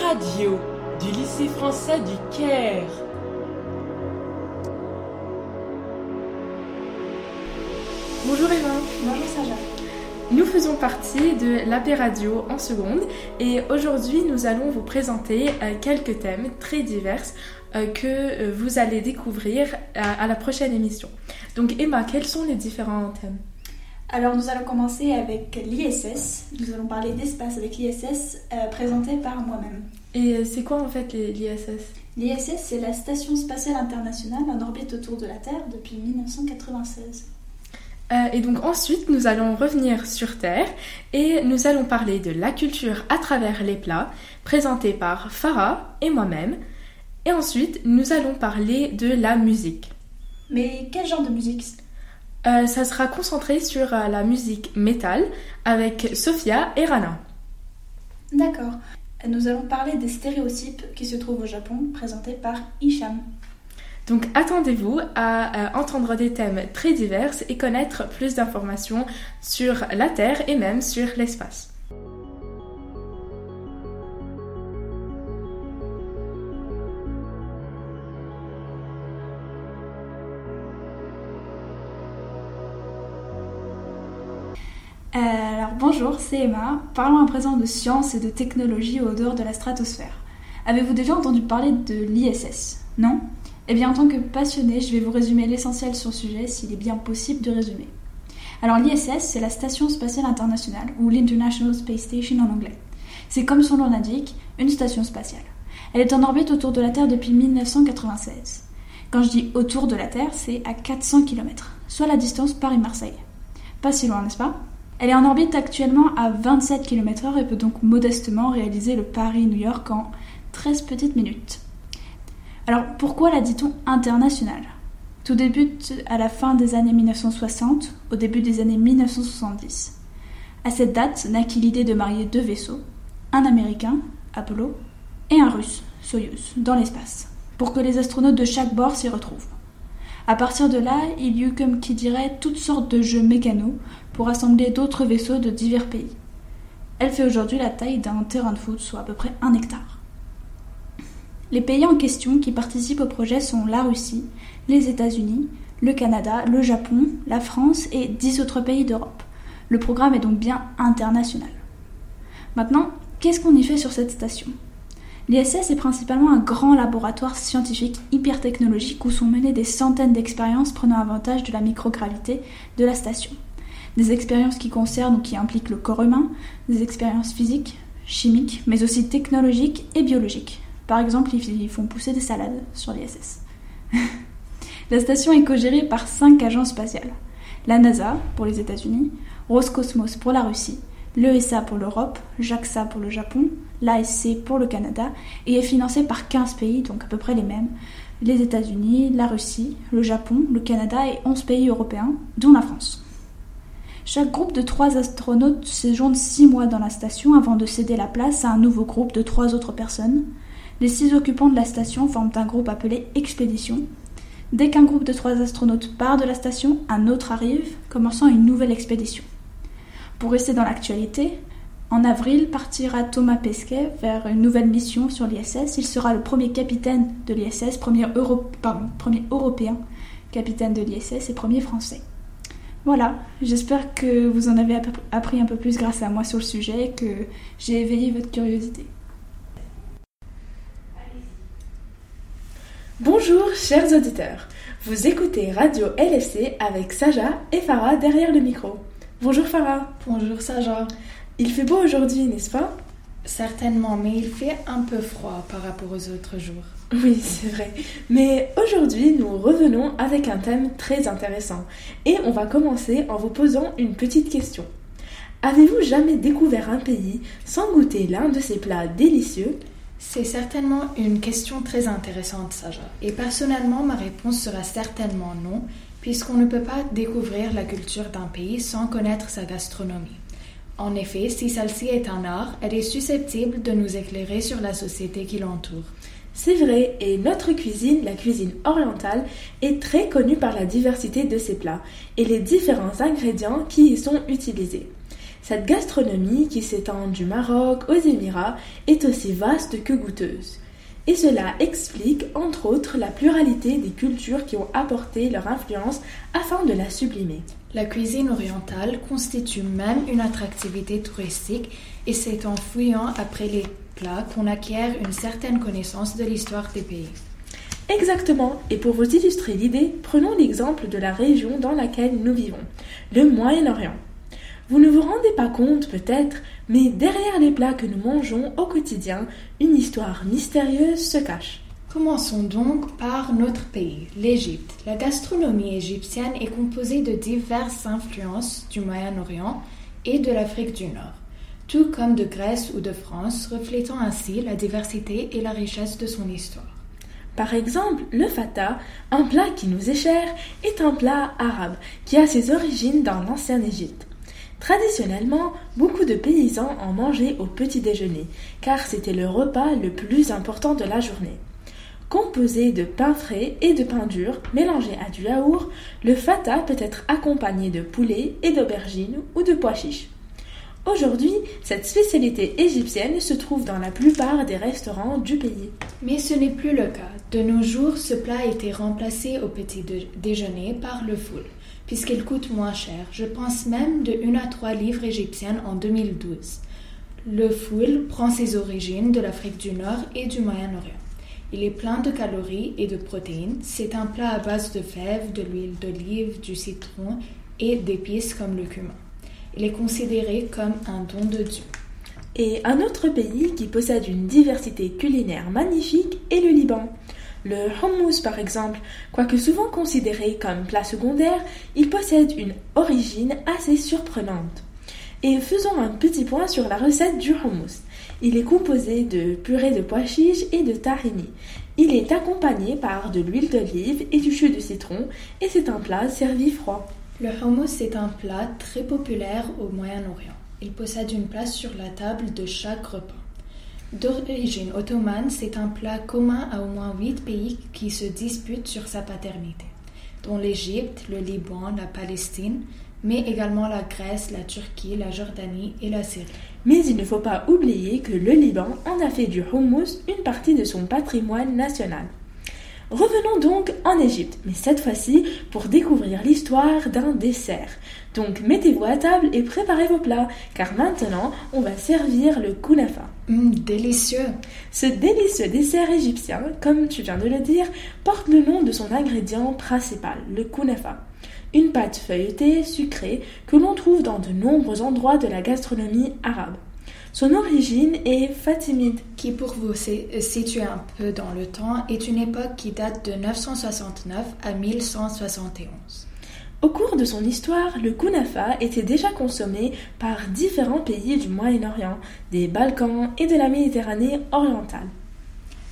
la radio du lycée français du Caire. Bonjour Eva. Bonjour Saja. Nous faisons partie de l'AP Radio en seconde et aujourd'hui nous allons vous présenter euh, quelques thèmes très divers euh, que euh, vous allez découvrir à la prochaine émission. Donc Emma, quels sont les différents thèmes? Alors nous allons commencer avec l'ISS. Nous allons parler d'espace avec l'ISS présenté par moi-même. Et c'est quoi en fait l'ISS L'ISS c'est la Station spatiale internationale en orbite autour de la Terre depuis 1996. Euh, et donc ensuite, nous allons revenir sur Terre et nous allons parler de la culture à travers les plats, présentés par Farah et moi-même. Et ensuite, nous allons parler de la musique. Mais quel genre de musique? Euh, Ça sera concentré sur euh, la musique métal avec Sophia et Rana. D'accord. Nous allons parler des stéréotypes qui se trouvent au Japon, présentés par Isham. Donc attendez-vous à, entendre des thèmes très divers et connaître plus d'informations sur la Terre et même sur l'espace. Bonjour, c'est Emma. Parlons à présent de science et de technologie au dehors de la stratosphère. Avez-vous déjà entendu parler de l'ISS Non? Eh bien, en tant que passionné, je vais vous résumer l'essentiel sur le sujet s'il est bien possible de résumer. Alors, l'ISS, c'est la Station spatiale internationale, ou l'International Space Station en anglais. C'est comme son nom l'indique, une station spatiale. Elle est en orbite autour de la Terre depuis 1996. Quand je dis autour de la Terre, c'est à 400 km, soit la distance Paris-Marseille. Pas si loin, n'est-ce pas? Elle est en orbite actuellement à 27 km/h et peut donc modestement réaliser le Paris-New York en 13 petites minutes. Alors pourquoi la dit-on internationale? Tout débute à la fin des années 1960, au début des années 1970. À cette date naquit l'idée de marier deux vaisseaux, un américain, Apollo, et un russe, Soyuz, dans l'espace, pour que les astronautes de chaque bord s'y retrouvent. À partir de là, il y eut comme qui dirait toutes sortes de jeux mécanos pour assembler d'autres vaisseaux de divers pays. Elle fait aujourd'hui la taille d'un terrain de foot, soit à peu près un hectare. Les pays en question qui participent au projet sont la Russie, les États-Unis, le Canada, le Japon, la France et dix autres pays d'Europe. Le programme est donc bien international. Maintenant, qu'est-ce qu'on y fait sur cette station? L'ISS est principalement un grand laboratoire scientifique hyper technologique où sont menées des centaines d'expériences prenant avantage de la microgravité de la station. Des expériences qui concernent ou qui impliquent le corps humain, des expériences physiques, chimiques, mais aussi technologiques et biologiques. Par exemple, ils font pousser des salades sur l'ISS. la station est co-gérée par cinq agences spatiales. La NASA pour les États-Unis, Roscosmos pour la Russie, l'ESA pour l'Europe, JAXA pour le Japon, l'ASC pour le Canada et est financée par 15 pays, donc à peu près les mêmes. Les États-Unis, la Russie, le Japon, le Canada et 11 pays européens, dont la France. Chaque groupe de trois astronautes séjourne six mois dans la station avant de céder la place à un nouveau groupe de trois autres personnes. Les six occupants de la station forment un groupe appelé Expédition. Dès qu'un groupe de trois astronautes part de la station, un autre arrive, commençant une nouvelle expédition. Pour rester dans l'actualité, en avril partira Thomas Pesquet vers une nouvelle mission sur l'ISS. Il sera le premier capitaine de l'ISS, premier, européen capitaine de l'ISS et premier français. Voilà, j'espère que vous en avez appris un peu plus grâce à moi sur le sujet et que j'ai éveillé votre curiosité. Bonjour chers auditeurs, vous écoutez Radio LFC avec Saja et Farah derrière le micro. Bonjour Farah. Bonjour Saja. Il fait beau aujourd'hui, n'est-ce pas? Certainement, mais il fait un peu froid par rapport aux autres jours. Oui, c'est vrai. Mais aujourd'hui, nous revenons avec un thème très intéressant. Et on va commencer en vous posant une petite question. Avez-vous jamais découvert un pays sans goûter l'un de ses plats délicieux? C'est certainement une question très intéressante, Saja. Et personnellement, ma réponse sera certainement non, puisqu'on ne peut pas découvrir la culture d'un pays sans connaître sa gastronomie. En effet, si celle-ci est un art, elle est susceptible de nous éclairer sur la société qui l'entoure. C'est vrai, et notre cuisine, la cuisine orientale, est très connue par la diversité de ses plats et les différents ingrédients qui y sont utilisés. Cette gastronomie qui s'étend du Maroc aux Émirats est aussi vaste que goûteuse. Et cela explique, entre autres, la pluralité des cultures qui ont apporté leur influence afin de la sublimer. La cuisine orientale constitue même une attractivité touristique et c'est en fouillant après les plats qu'on acquiert une certaine connaissance de l'histoire des pays. Exactement, et pour vous illustrer l'idée, prenons l'exemple de la région dans laquelle nous vivons, le Moyen-Orient. Vous ne vous rendez pas compte peut-être, mais derrière les plats que nous mangeons au quotidien, une histoire mystérieuse se cache. Commençons donc par notre pays, l'Égypte. La gastronomie égyptienne est composée de diverses influences du Moyen-Orient et de l'Afrique du Nord, tout comme de Grèce ou de France, reflétant ainsi la diversité et la richesse de son histoire. Par exemple, le fata, un plat qui nous est cher, est un plat arabe qui a ses origines dans l'ancienne Égypte. Traditionnellement, beaucoup de paysans en mangeaient au petit déjeuner, car c'était le repas le plus important de la journée. Composé de pain frais et de pain dur mélangé à du yaourt, le fata peut être accompagné de poulet et d'aubergines ou de pois chiches. Aujourd'hui, cette spécialité égyptienne se trouve dans la plupart des restaurants du pays. Mais ce n'est plus le cas. De nos jours, ce plat a été remplacé au petit déjeuner par le foul puisqu'il coûte moins cher. Je pense même de 1 à 3 livres égyptiennes en 2012. Le foul prend ses origines de l'Afrique du Nord et du Moyen-Orient. Il est plein de calories et de protéines. C'est un plat à base de fèves, de l'huile d'olive, du citron et d'épices comme le cumin. Il est considéré comme un don de Dieu. Et un autre pays qui possède une diversité culinaire magnifique est le Liban. Le hummus, par exemple, quoique souvent considéré comme plat secondaire, il possède une origine assez surprenante. Et faisons un petit point sur la recette du hummus. Il est composé de purée de pois chiches et de tahini. Il est accompagné par de l'huile d'olive et du jus de citron et c'est un plat servi froid. Le hummus est un plat très populaire au Moyen-Orient. Il possède une place sur la table de chaque repas. D'origine ottomane, c'est un plat commun à au moins huit pays qui se disputent sur sa paternité, dont l'Égypte, le Liban, la Palestine, mais également la Grèce, la Turquie, la Jordanie et la Syrie. Mais il ne faut pas oublier que le Liban en a fait du hummus une partie de son patrimoine national. Revenons donc en Égypte, mais cette fois-ci pour découvrir l'histoire d'un dessert. Donc mettez-vous à table et préparez vos plats, car maintenant on va servir le kunafa. Hum, délicieux Ce délicieux dessert égyptien, comme tu viens de le dire, porte le nom de son ingrédient principal, le kunafa. Une pâte feuilletée, sucrée, que l'on trouve dans de nombreux endroits de la gastronomie arabe. Son origine est fatimide. Qui, pour vous situer un peu dans le temps, est une époque qui date de 969 à 1171. Au cours de son histoire, le kunafa était déjà consommé par différents pays du Moyen-Orient, des Balkans et de la Méditerranée orientale.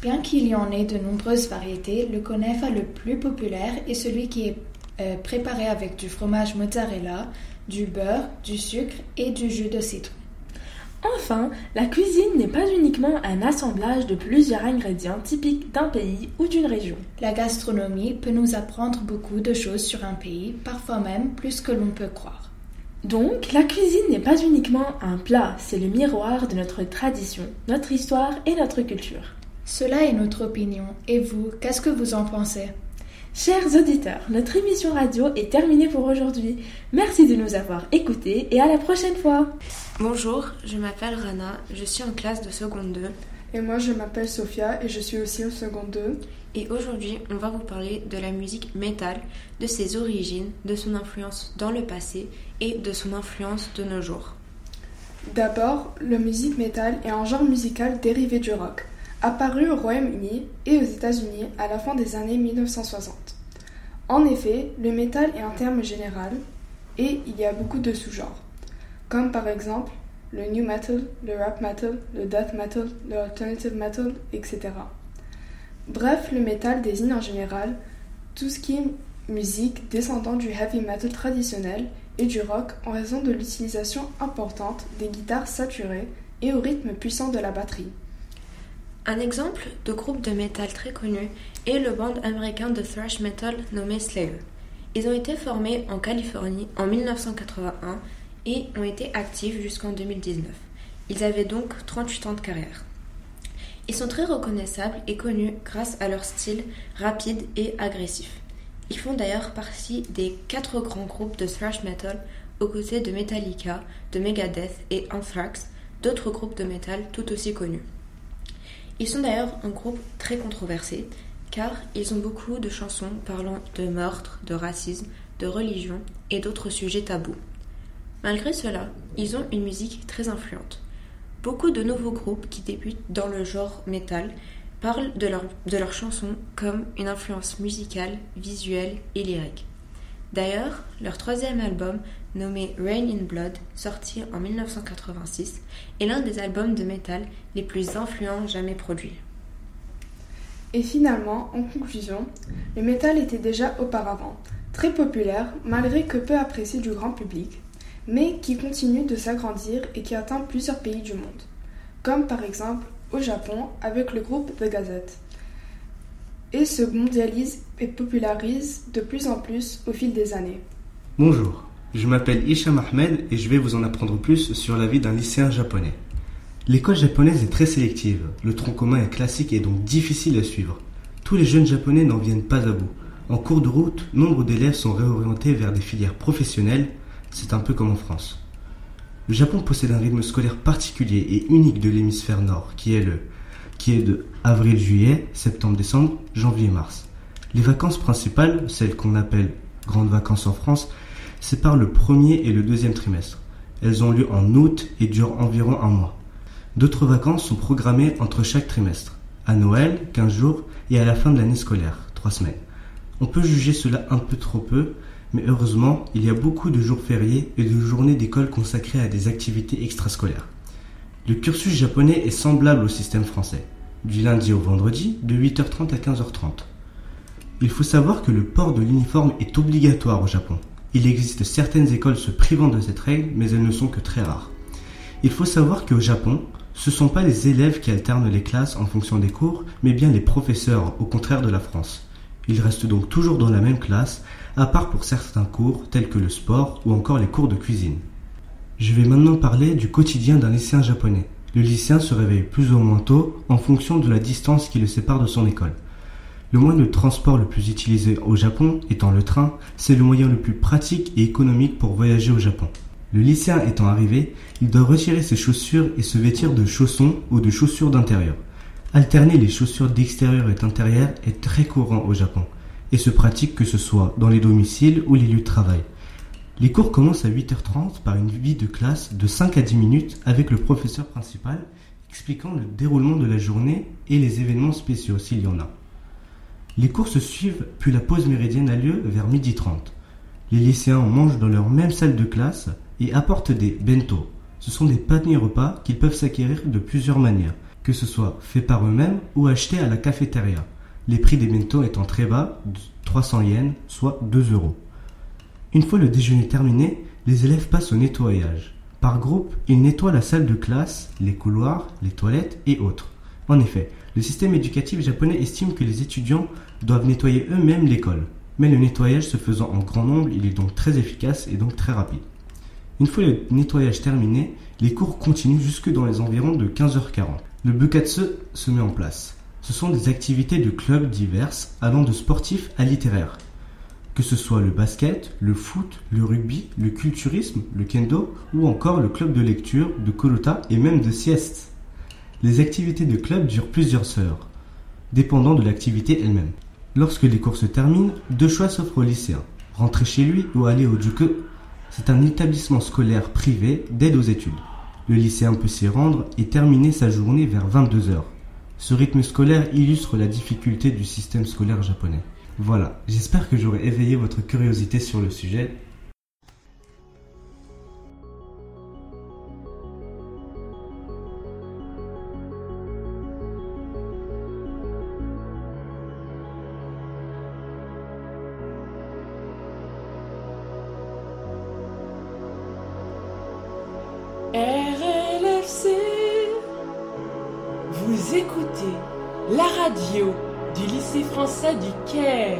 Bien qu'il y en ait de nombreuses variétés, le kunafa le plus populaire est celui qui est euh, préparé avec du fromage mozzarella, du beurre, du sucre et du jus de citron. Enfin, la cuisine n'est pas uniquement un assemblage de plusieurs ingrédients typiques d'un pays ou d'une région. La gastronomie peut nous apprendre beaucoup de choses sur un pays, parfois même plus que l'on peut croire. Donc, la cuisine n'est pas uniquement un plat, c'est le miroir de notre tradition, notre histoire et notre culture. Cela est notre opinion. Et vous, qu'est-ce que vous en pensez? Chers auditeurs, notre émission radio est terminée pour aujourd'hui. Merci de nous avoir écoutés et à la prochaine fois. Bonjour, je m'appelle Rana, je suis en classe de seconde 2. Et moi je m'appelle Sophia et je suis aussi au seconde 2. Et aujourd'hui, on va vous parler de la musique métal, de ses origines, de son influence dans le passé et de son influence de nos jours. D'abord, la musique métal est un genre musical dérivé du rock apparu au Royaume-Uni et aux États-Unis à la fin des années 1960. En effet, le métal est un terme général et il y a beaucoup de sous-genres, comme par exemple le new metal, le rap metal, le death metal, le alternative metal, etc. Bref, le métal désigne en général tout ce qui est musique descendant du heavy metal traditionnel et du rock en raison de l'utilisation importante des guitares saturées et au rythme puissant de la batterie. Un exemple de groupe de métal très connu est le band américain de thrash metal nommé Slayer. Ils ont été formés en Californie en 1981 et ont été actifs jusqu'en 2019. Ils avaient donc 38 ans de carrière. Ils sont très reconnaissables et connus grâce à leur style rapide et agressif. Ils font d'ailleurs partie des quatre grands groupes de thrash metal aux côtés de Metallica, de Megadeth et Anthrax, d'autres groupes de metal tout aussi connus. Ils sont d'ailleurs un groupe très controversé car ils ont beaucoup de chansons parlant de meurtre, de racisme, de religion et d'autres sujets tabous. Malgré cela, ils ont une musique très influente. Beaucoup de nouveaux groupes qui débutent dans le genre metal parlent de, leurs chansons comme une influence musicale, visuelle et lyrique. D'ailleurs, leur troisième album, nommé Rain in Blood, sorti en 1986, est l'un des albums de métal les plus influents jamais produits. Et finalement, en conclusion, le métal était déjà auparavant très populaire malgré que peu apprécié du grand public, mais qui continue de s'agrandir et qui atteint plusieurs pays du monde, comme par exemple au Japon avec le groupe The Gazette, et se mondialise et popularise de plus en plus au fil des années. Bonjour, je m'appelle Isham Ahmed et je vais vous en apprendre plus sur la vie d'un lycéen japonais. L'école japonaise est très sélective, le tronc commun est classique et donc difficile à suivre. Tous les jeunes japonais n'en viennent pas à bout. En cours de route, nombre d'élèves sont réorientés vers des filières professionnelles, c'est un peu comme en France. Le Japon possède un rythme scolaire particulier et unique de l'hémisphère nord, qui est le qui est de avril-juillet, septembre-décembre, janvier-mars. Les vacances principales, celles qu'on appelle grandes vacances en France, séparent le premier et le deuxième trimestre. Elles ont lieu en août et durent environ un mois. D'autres vacances sont programmées entre chaque trimestre, à Noël, 15 jours, et à la fin de l'année scolaire, 3 semaines. On peut juger cela un peu trop peu, mais heureusement, il y a beaucoup de jours fériés et de journées d'école consacrées à des activités extrascolaires. Le cursus japonais est semblable au système français, du lundi au vendredi, de 8h30 à 15h30. Il faut savoir que le port de l'uniforme est obligatoire au Japon. Il existe certaines écoles se privant de cette règle, mais elles ne sont que très rares. Il faut savoir qu'au Japon, ce ne sont pas les élèves qui alternent les classes en fonction des cours, mais bien les professeurs, au contraire de la France. Ils restent donc toujours dans la même classe, à part pour certains cours tels que le sport ou encore les cours de cuisine. Je vais maintenant parler du quotidien d'un lycéen japonais. Le lycéen se réveille plus ou moins tôt en fonction de la distance qui le sépare de son école. Le moyen de transport le plus utilisé au Japon étant le train, c'est le moyen le plus pratique et économique pour voyager au Japon. Le lycéen étant arrivé, il doit retirer ses chaussures et se vêtir de chaussons ou de chaussures d'intérieur. Alterner les chaussures d'extérieur et d'intérieur est très courant au Japon et se pratique que ce soit dans les domiciles ou les lieux de travail. Les cours commencent à 8h30 par une vie de classe de 5 à 10 minutes avec le professeur principal expliquant le déroulement de la journée et les événements spéciaux s'il y en a. Les cours se suivent puis la pause méridienne a lieu vers 12h30. Les lycéens mangent dans leur même salle de classe et apportent des bento. Ce sont des paniers repas qu'ils peuvent s'acquérir de plusieurs manières, que ce soit fait par eux-mêmes ou acheté à la cafétéria. Les prix des bento étant très bas, 300 yens, soit 2 euros. Une fois le déjeuner terminé, les élèves passent au nettoyage. Par groupe, ils nettoient la salle de classe, les couloirs, les toilettes et autres. En effet, le système éducatif japonais estime que les étudiants doivent nettoyer eux-mêmes l'école. Mais le nettoyage se faisant en grand nombre, il est donc très efficace et donc très rapide. Une fois le nettoyage terminé, les cours continuent jusque dans les environs de 15h40. Le bukatsu se met en place. Ce sont des activités de clubs diverses allant de sportifs à littéraires que ce soit le basket, le foot, le rugby, le culturisme, le kendo ou encore le club de lecture, de kolota et même de sieste. Les activités de club durent plusieurs heures, dépendant de l'activité elle-même. Lorsque les cours se terminent, deux choix s'offrent aux lycéens. Rentrer chez lui ou aller au Juke. C'est un établissement scolaire privé d'aide aux études. Le lycéen peut s'y rendre et terminer sa journée vers 22 heures. Ce rythme scolaire illustre la difficulté du système scolaire japonais. Voilà, j'espère que j'aurai éveillé votre curiosité sur le sujet. RLFC, vous écoutez la radio du lycée français du Caire.